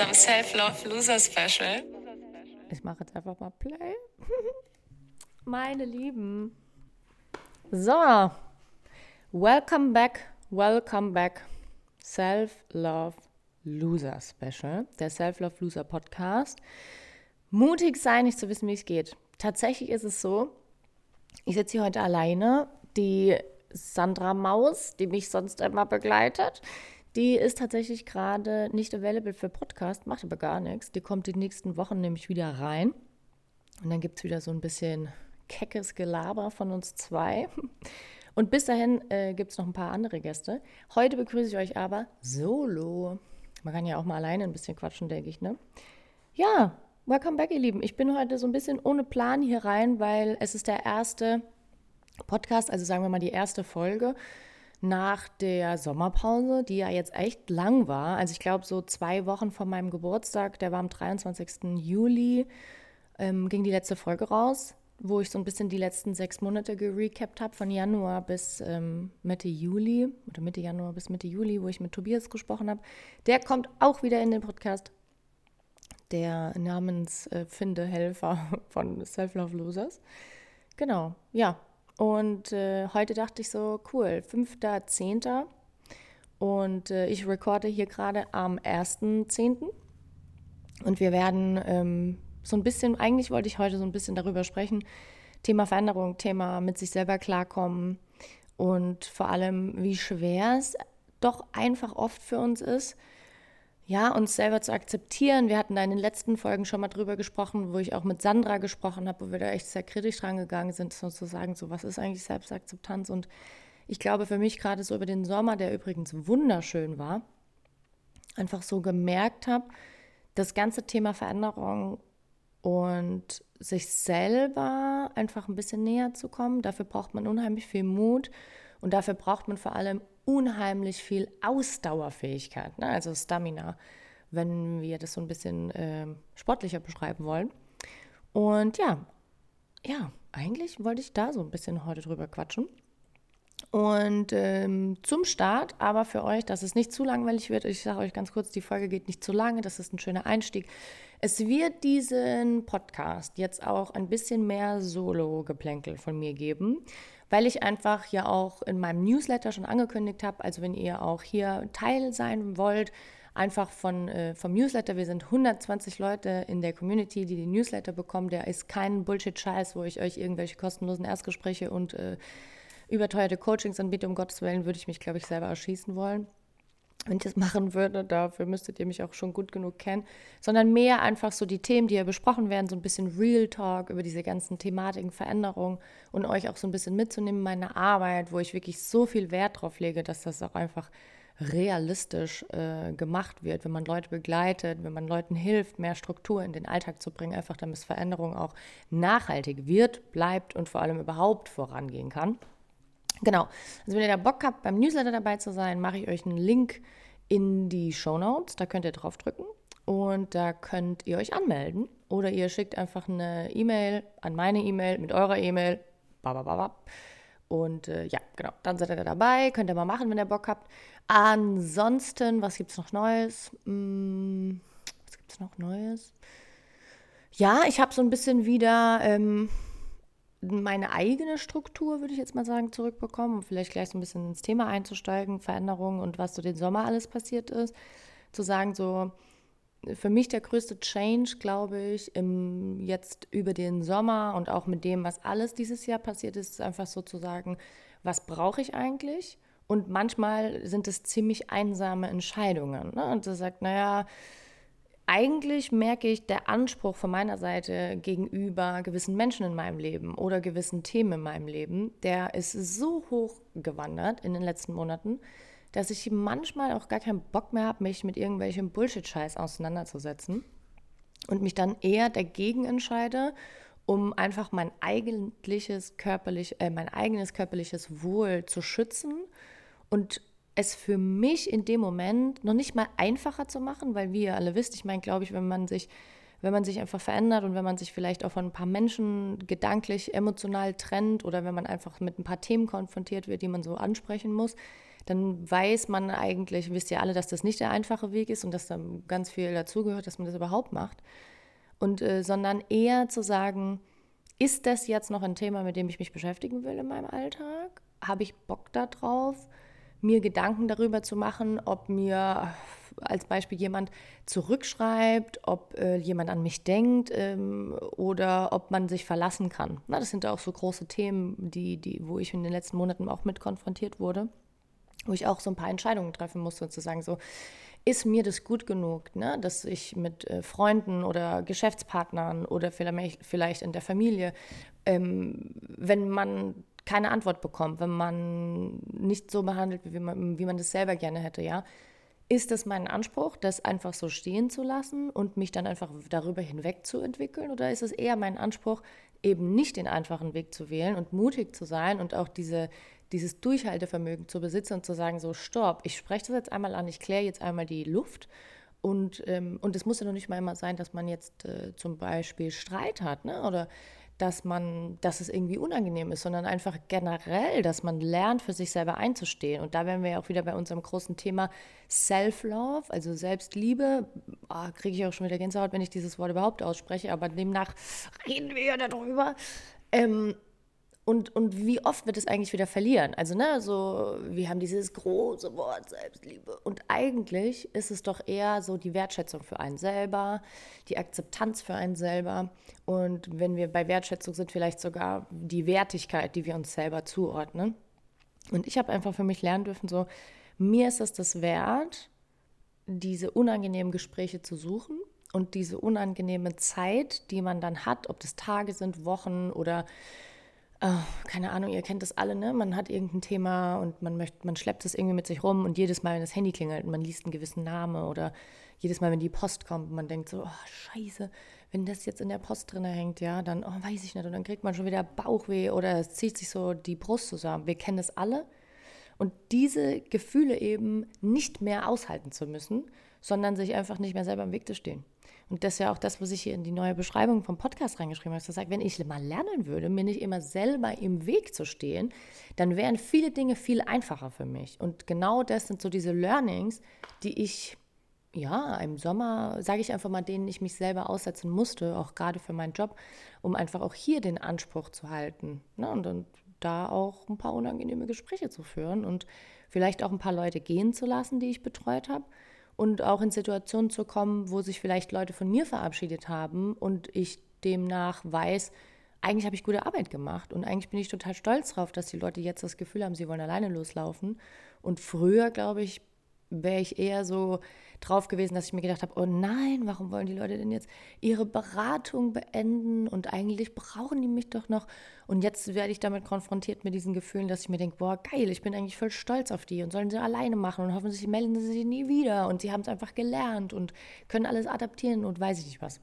unserem Self-Love Loser Special. Ich mache jetzt einfach mal Play. Meine Lieben. So. Welcome back, welcome back. Self-Love Loser Special. Der Self-Love Loser Podcast. Mutig sein, nicht zu wissen, wie es geht. Tatsächlich ist es so, ich sitze hier heute alleine. Die Sandra Maus, die mich sonst immer begleitet, die ist tatsächlich gerade nicht available für Podcast, macht aber gar nichts. Die kommt die nächsten Wochen nämlich wieder rein. Und dann gibt es wieder so ein bisschen keckes Gelaber von uns zwei. Und bis dahin äh, gibt es noch ein paar andere Gäste. Heute begrüße ich euch aber solo. Man kann ja auch mal alleine ein bisschen quatschen, denke ich, ne? Ja, welcome back, ihr Lieben. Ich bin heute so ein bisschen ohne Plan hier rein, weil es ist der erste Podcast, also sagen wir mal die erste Folge nach der Sommerpause, die ja jetzt echt lang war. Also ich glaube so zwei Wochen vor meinem Geburtstag, der war am 23. Juli, ähm, ging die letzte Folge raus, wo ich so ein bisschen die letzten sechs Monate gerecapt habe, von Januar bis ähm, Mitte Juli oder Mitte Januar bis Mitte Juli, wo ich mit Tobias gesprochen habe. Der kommt auch wieder in den Podcast. Der Namensfindehelfer äh, von Self-Love Losers. Genau, ja, und äh, heute dachte ich so, cool, 5.10. Und äh, ich recorde hier gerade am 1.10. Und wir werden ähm, so ein bisschen, eigentlich wollte ich heute so ein bisschen darüber sprechen, Thema Veränderung, Thema mit sich selber klarkommen und vor allem, wie schwer es doch einfach oft für uns ist, ja, uns selber zu akzeptieren. Wir hatten da in den letzten Folgen schon mal drüber gesprochen, wo ich auch mit Sandra gesprochen habe, wo wir da echt sehr kritisch dran gegangen sind, sozusagen, so was ist eigentlich Selbstakzeptanz? Und ich glaube für mich gerade so über den Sommer, der übrigens wunderschön war, einfach so gemerkt habe, das ganze Thema Veränderung und sich selber einfach ein bisschen näher zu kommen, dafür braucht man unheimlich viel Mut und dafür braucht man vor allem unheimlich viel Ausdauerfähigkeit, ne? also Stamina, wenn wir das so ein bisschen äh, sportlicher beschreiben wollen. Und ja, ja, eigentlich wollte ich da so ein bisschen heute drüber quatschen. Und ähm, zum Start, aber für euch, dass es nicht zu langweilig wird, ich sage euch ganz kurz, die Folge geht nicht zu lange, das ist ein schöner Einstieg. Es wird diesen Podcast jetzt auch ein bisschen mehr Solo-Geplänkel von mir geben, weil ich einfach ja auch in meinem Newsletter schon angekündigt habe, also wenn ihr auch hier Teil sein wollt, einfach von, äh, vom Newsletter. Wir sind 120 Leute in der Community, die den Newsletter bekommen. Der ist kein Bullshit-Scheiß, wo ich euch irgendwelche kostenlosen Erstgespräche und äh, überteuerte Coachings anbiete. Um Gottes Willen würde ich mich, glaube ich, selber erschießen wollen wenn ich das machen würde, dafür müsstet ihr mich auch schon gut genug kennen, sondern mehr einfach so die Themen, die ja besprochen werden, so ein bisschen Real Talk über diese ganzen Thematiken, Veränderungen und euch auch so ein bisschen mitzunehmen in meine Arbeit, wo ich wirklich so viel Wert drauf lege, dass das auch einfach realistisch äh, gemacht wird, wenn man Leute begleitet, wenn man Leuten hilft, mehr Struktur in den Alltag zu bringen, einfach damit Veränderung auch nachhaltig wird, bleibt und vor allem überhaupt vorangehen kann. Genau. Also wenn ihr da Bock habt, beim Newsletter dabei zu sein, mache ich euch einen Link in die Show Notes. Da könnt ihr draufdrücken und da könnt ihr euch anmelden. Oder ihr schickt einfach eine E-Mail an meine E-Mail mit eurer E-Mail. Und äh, ja, genau, dann seid ihr da dabei. Könnt ihr mal machen, wenn ihr Bock habt. Ansonsten, was gibt es noch Neues? Hm, was gibt es noch Neues? Ja, ich habe so ein bisschen wieder ähm, meine eigene Struktur, würde ich jetzt mal sagen, zurückbekommen, um vielleicht gleich so ein bisschen ins Thema einzusteigen, Veränderungen und was so den Sommer alles passiert ist. Zu sagen, so für mich der größte Change, glaube ich, im, jetzt über den Sommer und auch mit dem, was alles dieses Jahr passiert ist, ist einfach so zu sagen, was brauche ich eigentlich? Und manchmal sind es ziemlich einsame Entscheidungen. Ne? Und du sagst, naja, eigentlich merke ich, der Anspruch von meiner Seite gegenüber gewissen Menschen in meinem Leben oder gewissen Themen in meinem Leben, der ist so hoch gewandert in den letzten Monaten, dass ich manchmal auch gar keinen Bock mehr habe, mich mit irgendwelchem Bullshit-Scheiß auseinanderzusetzen und mich dann eher dagegen entscheide, um einfach mein eigentliches körperlich, äh, mein eigenes körperliches Wohl zu schützen und es für mich in dem Moment noch nicht mal einfacher zu machen, weil wie ihr alle wisst, ich meine, glaube ich, wenn man sich wenn man sich einfach verändert und wenn man sich vielleicht auch von ein paar Menschen gedanklich, emotional trennt oder wenn man einfach mit ein paar Themen konfrontiert wird, die man so ansprechen muss, dann weiß man eigentlich, wisst ihr alle, dass das nicht der einfache Weg ist und dass da ganz viel dazugehört, dass man das überhaupt macht. Und äh, sondern eher zu sagen, ist das jetzt noch ein Thema, mit dem ich mich beschäftigen will in meinem Alltag? Habe ich Bock darauf, mir Gedanken darüber zu machen, ob mir als Beispiel jemand zurückschreibt, ob äh, jemand an mich denkt ähm, oder ob man sich verlassen kann. Na, das sind auch so große Themen, die, die, wo ich in den letzten Monaten auch mit konfrontiert wurde, wo ich auch so ein paar Entscheidungen treffen musste, sozusagen so, ist mir das gut genug, ne? dass ich mit äh, Freunden oder Geschäftspartnern oder vielleicht, vielleicht in der Familie, ähm, wenn man keine Antwort bekommt, wenn man nicht so behandelt, wie man, wie man das selber gerne hätte, ja, ist es mein Anspruch, das einfach so stehen zu lassen und mich dann einfach darüber hinweg zu entwickeln? Oder ist es eher mein Anspruch, eben nicht den einfachen Weg zu wählen und mutig zu sein und auch diese, dieses Durchhaltevermögen zu besitzen und zu sagen, so, stopp, ich spreche das jetzt einmal an, ich kläre jetzt einmal die Luft. Und, ähm, und es muss ja noch nicht mal immer sein, dass man jetzt äh, zum Beispiel Streit hat, ne? Oder dass man, dass es irgendwie unangenehm ist, sondern einfach generell, dass man lernt, für sich selber einzustehen. Und da wären wir ja auch wieder bei unserem großen Thema Self-Love, also Selbstliebe. Oh, Kriege ich auch schon wieder Gänsehaut, wenn ich dieses Wort überhaupt ausspreche, aber demnach reden wir ja darüber. Ähm, und, und wie oft wird es eigentlich wieder verlieren? Also, ne, so, wir haben dieses große Wort Selbstliebe. Und eigentlich ist es doch eher so die Wertschätzung für einen selber, die Akzeptanz für einen selber. Und wenn wir bei Wertschätzung sind, vielleicht sogar die Wertigkeit, die wir uns selber zuordnen. Und ich habe einfach für mich lernen dürfen, so, mir ist es das wert, diese unangenehmen Gespräche zu suchen und diese unangenehme Zeit, die man dann hat, ob das Tage sind, Wochen oder oh, keine Ahnung, ihr kennt das alle, ne? Man hat irgendein Thema und man möchte, man schleppt es irgendwie mit sich rum und jedes Mal, wenn das Handy klingelt und man liest einen gewissen Namen oder jedes Mal, wenn die Post kommt, man denkt so, oh, scheiße, wenn das jetzt in der Post drin hängt, ja, dann, oh, weiß ich nicht, und dann kriegt man schon wieder Bauchweh oder es zieht sich so die Brust zusammen. Wir kennen das alle. Und diese Gefühle eben nicht mehr aushalten zu müssen, sondern sich einfach nicht mehr selber im Weg zu stehen. Und das ist ja auch das, was ich hier in die neue Beschreibung vom Podcast reingeschrieben habe. Ich sage, wenn ich mal lernen würde, mir nicht immer selber im Weg zu stehen, dann wären viele Dinge viel einfacher für mich. Und genau das sind so diese Learnings, die ich ja, im Sommer, sage ich einfach mal, denen ich mich selber aussetzen musste, auch gerade für meinen Job, um einfach auch hier den Anspruch zu halten. Ne? Und, und da auch ein paar unangenehme Gespräche zu führen und vielleicht auch ein paar Leute gehen zu lassen, die ich betreut habe und auch in Situationen zu kommen, wo sich vielleicht Leute von mir verabschiedet haben und ich demnach weiß, eigentlich habe ich gute Arbeit gemacht und eigentlich bin ich total stolz darauf, dass die Leute jetzt das Gefühl haben, sie wollen alleine loslaufen. Und früher, glaube ich, wäre ich eher so drauf gewesen, dass ich mir gedacht habe, oh nein, warum wollen die Leute denn jetzt ihre Beratung beenden und eigentlich brauchen die mich doch noch. Und jetzt werde ich damit konfrontiert mit diesen Gefühlen, dass ich mir denke, boah, geil, ich bin eigentlich voll stolz auf die und sollen sie alleine machen und hoffentlich melden sie sich nie wieder und sie haben es einfach gelernt und können alles adaptieren und weiß ich nicht was.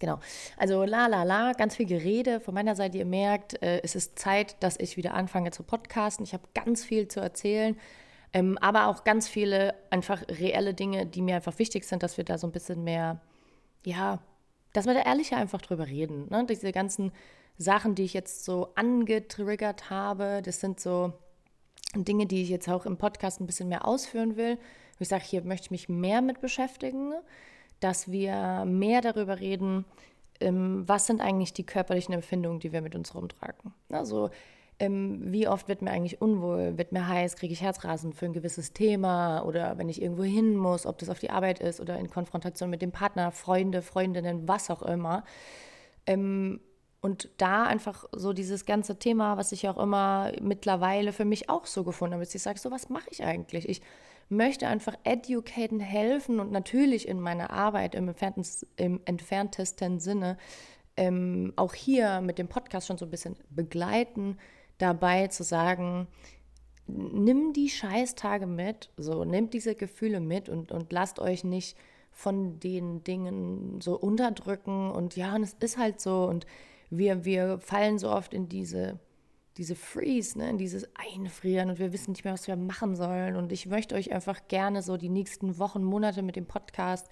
Genau. Also la la la, ganz viel Gerede. Von meiner Seite, ihr merkt, äh, es ist Zeit, dass ich wieder anfange zu podcasten. Ich habe ganz viel zu erzählen. Ähm, aber auch ganz viele einfach reelle Dinge, die mir einfach wichtig sind, dass wir da so ein bisschen mehr, ja, dass wir da ehrlicher einfach drüber reden. Ne? Diese ganzen Sachen, die ich jetzt so angetriggert habe, das sind so Dinge, die ich jetzt auch im Podcast ein bisschen mehr ausführen will. Ich sage, hier möchte ich mich mehr mit beschäftigen, dass wir mehr darüber reden, ähm, was sind eigentlich die körperlichen Empfindungen, die wir mit uns rumtragen. Also ähm, wie oft wird mir eigentlich unwohl, wird mir heiß, kriege ich Herzrasen für ein gewisses Thema oder wenn ich irgendwo hin muss, ob das auf die Arbeit ist oder in Konfrontation mit dem Partner, Freunde, Freundinnen, was auch immer. Ähm, und da einfach so dieses ganze Thema, was ich auch immer mittlerweile für mich auch so gefunden habe, dass ich sage, so was mache ich eigentlich? Ich möchte einfach educaten, helfen und natürlich in meiner Arbeit im, im entferntesten Sinne ähm, auch hier mit dem Podcast schon so ein bisschen begleiten, dabei zu sagen, nimm die Scheißtage mit, so nehmt diese Gefühle mit und, und lasst euch nicht von den Dingen so unterdrücken und ja, und es ist halt so und wir, wir fallen so oft in diese, diese Freeze, ne, in dieses Einfrieren und wir wissen nicht mehr, was wir machen sollen und ich möchte euch einfach gerne so die nächsten Wochen, Monate mit dem Podcast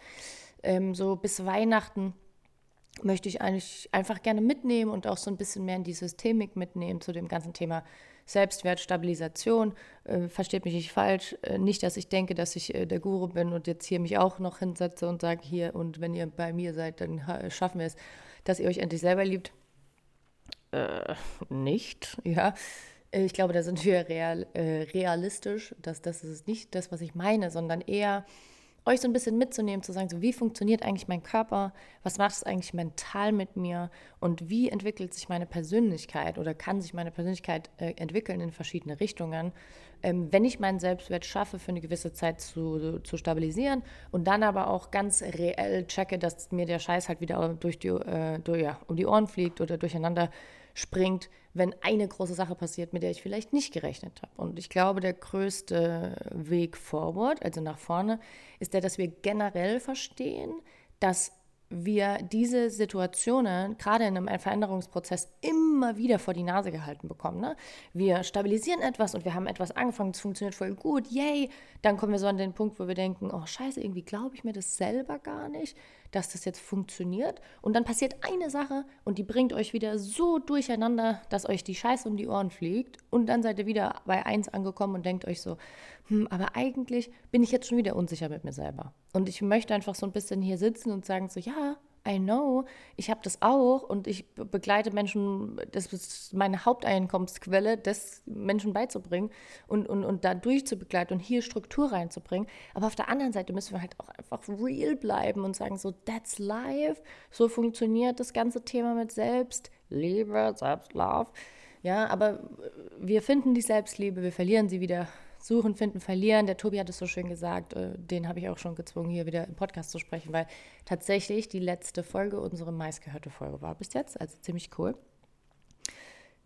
ähm, so bis Weihnachten möchte ich eigentlich einfach gerne mitnehmen und auch so ein bisschen mehr in die Systemik mitnehmen zu dem ganzen Thema Selbstwertstabilisation. Äh, versteht mich nicht falsch. Äh, nicht, dass ich denke, dass ich äh, der Guru bin und jetzt hier mich auch noch hinsetze und sage, hier, und wenn ihr bei mir seid, dann schaffen wir es, dass ihr euch endlich selber liebt. Äh, nicht, ja. Ich glaube, da sind wir real, äh, realistisch. Dass, das ist nicht das, was ich meine, sondern eher euch so ein bisschen mitzunehmen, zu sagen, so wie funktioniert eigentlich mein Körper, was macht es eigentlich mental mit mir? Und wie entwickelt sich meine Persönlichkeit oder kann sich meine Persönlichkeit äh, entwickeln in verschiedene Richtungen, ähm, wenn ich meinen Selbstwert schaffe, für eine gewisse Zeit zu, zu stabilisieren und dann aber auch ganz reell checke, dass mir der Scheiß halt wieder durch die, äh, durch, ja, um die Ohren fliegt oder durcheinander springt, wenn eine große Sache passiert, mit der ich vielleicht nicht gerechnet habe. Und ich glaube, der größte Weg forward, also nach vorne, ist der, dass wir generell verstehen, dass wir diese Situationen gerade in einem Veränderungsprozess immer wieder vor die Nase gehalten bekommen. Ne? Wir stabilisieren etwas und wir haben etwas angefangen, es funktioniert voll gut, yay. Dann kommen wir so an den Punkt, wo wir denken, oh scheiße, irgendwie glaube ich mir das selber gar nicht, dass das jetzt funktioniert. Und dann passiert eine Sache und die bringt euch wieder so durcheinander, dass euch die Scheiße um die Ohren fliegt. Und dann seid ihr wieder bei 1 angekommen und denkt euch so, hm, aber eigentlich bin ich jetzt schon wieder unsicher mit mir selber. Und ich möchte einfach so ein bisschen hier sitzen und sagen so, ja, I know, ich habe das auch und ich begleite Menschen, das ist meine Haupteinkommensquelle, das Menschen beizubringen und, und, und da durchzubegleiten und hier Struktur reinzubringen. Aber auf der anderen Seite müssen wir halt auch einfach real bleiben und sagen so, that's life, so funktioniert das ganze Thema mit Selbstliebe, Selbstlove. Ja, aber wir finden die Selbstliebe, wir verlieren sie wieder Suchen, finden, verlieren. Der Tobi hat es so schön gesagt, äh, den habe ich auch schon gezwungen, hier wieder im Podcast zu sprechen, weil tatsächlich die letzte Folge unsere meistgehörte Folge war bis jetzt, also ziemlich cool.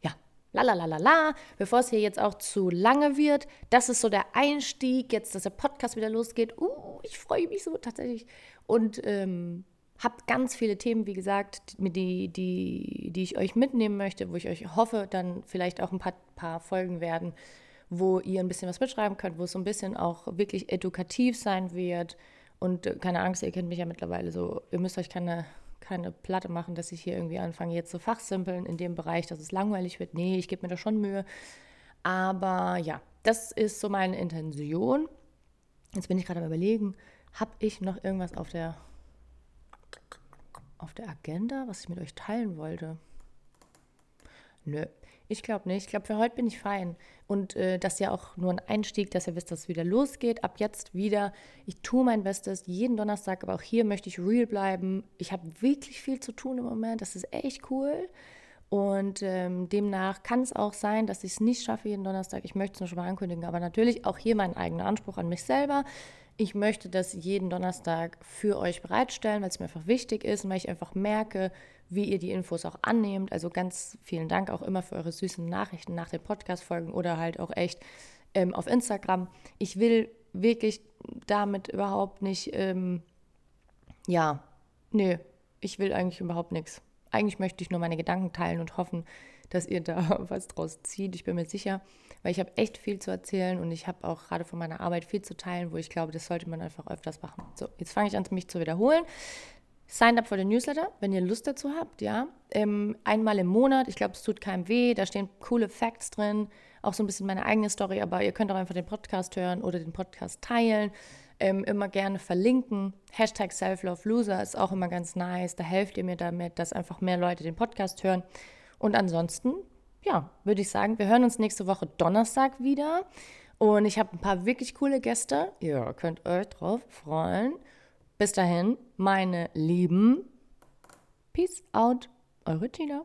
Ja, la la la la la. Bevor es hier jetzt auch zu lange wird, das ist so der Einstieg, jetzt, dass der Podcast wieder losgeht. Uh, ich freue mich so tatsächlich. Und ähm, habe ganz viele Themen, wie gesagt, die, die, die ich euch mitnehmen möchte, wo ich euch hoffe, dann vielleicht auch ein paar, paar Folgen werden, wo ihr ein bisschen was mitschreiben könnt, wo es so ein bisschen auch wirklich edukativ sein wird. Und äh, keine Angst, ihr kennt mich ja mittlerweile so, ihr müsst euch keine, keine Platte machen, dass ich hier irgendwie anfange, jetzt so fachsimpeln in dem Bereich, dass es langweilig wird. Nee, ich gebe mir da schon Mühe. Aber ja, das ist so meine Intention. Jetzt bin ich gerade am überlegen, habe ich noch irgendwas auf der, auf der Agenda, was ich mit euch teilen wollte? Nö, ich glaube nicht. Ich glaube, für heute bin ich fein. Und äh, das ist ja auch nur ein Einstieg, dass ihr wisst, dass es wieder losgeht. Ab jetzt wieder. Ich tue mein Bestes jeden Donnerstag, aber auch hier möchte ich real bleiben. Ich habe wirklich viel zu tun im Moment. Das ist echt cool. Und ähm, demnach kann es auch sein, dass ich es nicht schaffe jeden Donnerstag. Ich möchte es nur schon mal ankündigen, aber natürlich auch hier mein eigener Anspruch an mich selber. Ich möchte das jeden Donnerstag für euch bereitstellen, weil es mir einfach wichtig ist und weil ich einfach merke, wie ihr die Infos auch annehmt. Also ganz vielen Dank auch immer für eure süßen Nachrichten nach den Podcast-Folgen oder halt auch echt ähm, auf Instagram. Ich will wirklich damit überhaupt nicht, ähm, ja, nö, ich will eigentlich überhaupt nichts. Eigentlich möchte ich nur meine Gedanken teilen und hoffen, dass ihr da was draus zieht. Ich bin mir sicher, weil ich habe echt viel zu erzählen und ich habe auch gerade von meiner Arbeit viel zu teilen, wo ich glaube, das sollte man einfach öfters machen. So, jetzt fange ich an, mich zu wiederholen. Sign up für den Newsletter, wenn ihr Lust dazu habt, ja. Ähm, einmal im Monat, ich glaube, es tut keinem weh, da stehen coole Facts drin, auch so ein bisschen meine eigene Story, aber ihr könnt auch einfach den Podcast hören oder den Podcast teilen. Ähm, immer gerne verlinken. Hashtag SelfLoveLoser ist auch immer ganz nice. Da helft ihr mir damit, dass einfach mehr Leute den Podcast hören. Und ansonsten, ja, würde ich sagen, wir hören uns nächste Woche Donnerstag wieder. Und ich habe ein paar wirklich coole Gäste. Ihr könnt euch drauf freuen. Bis dahin, meine Lieben. Peace out, eure Tina.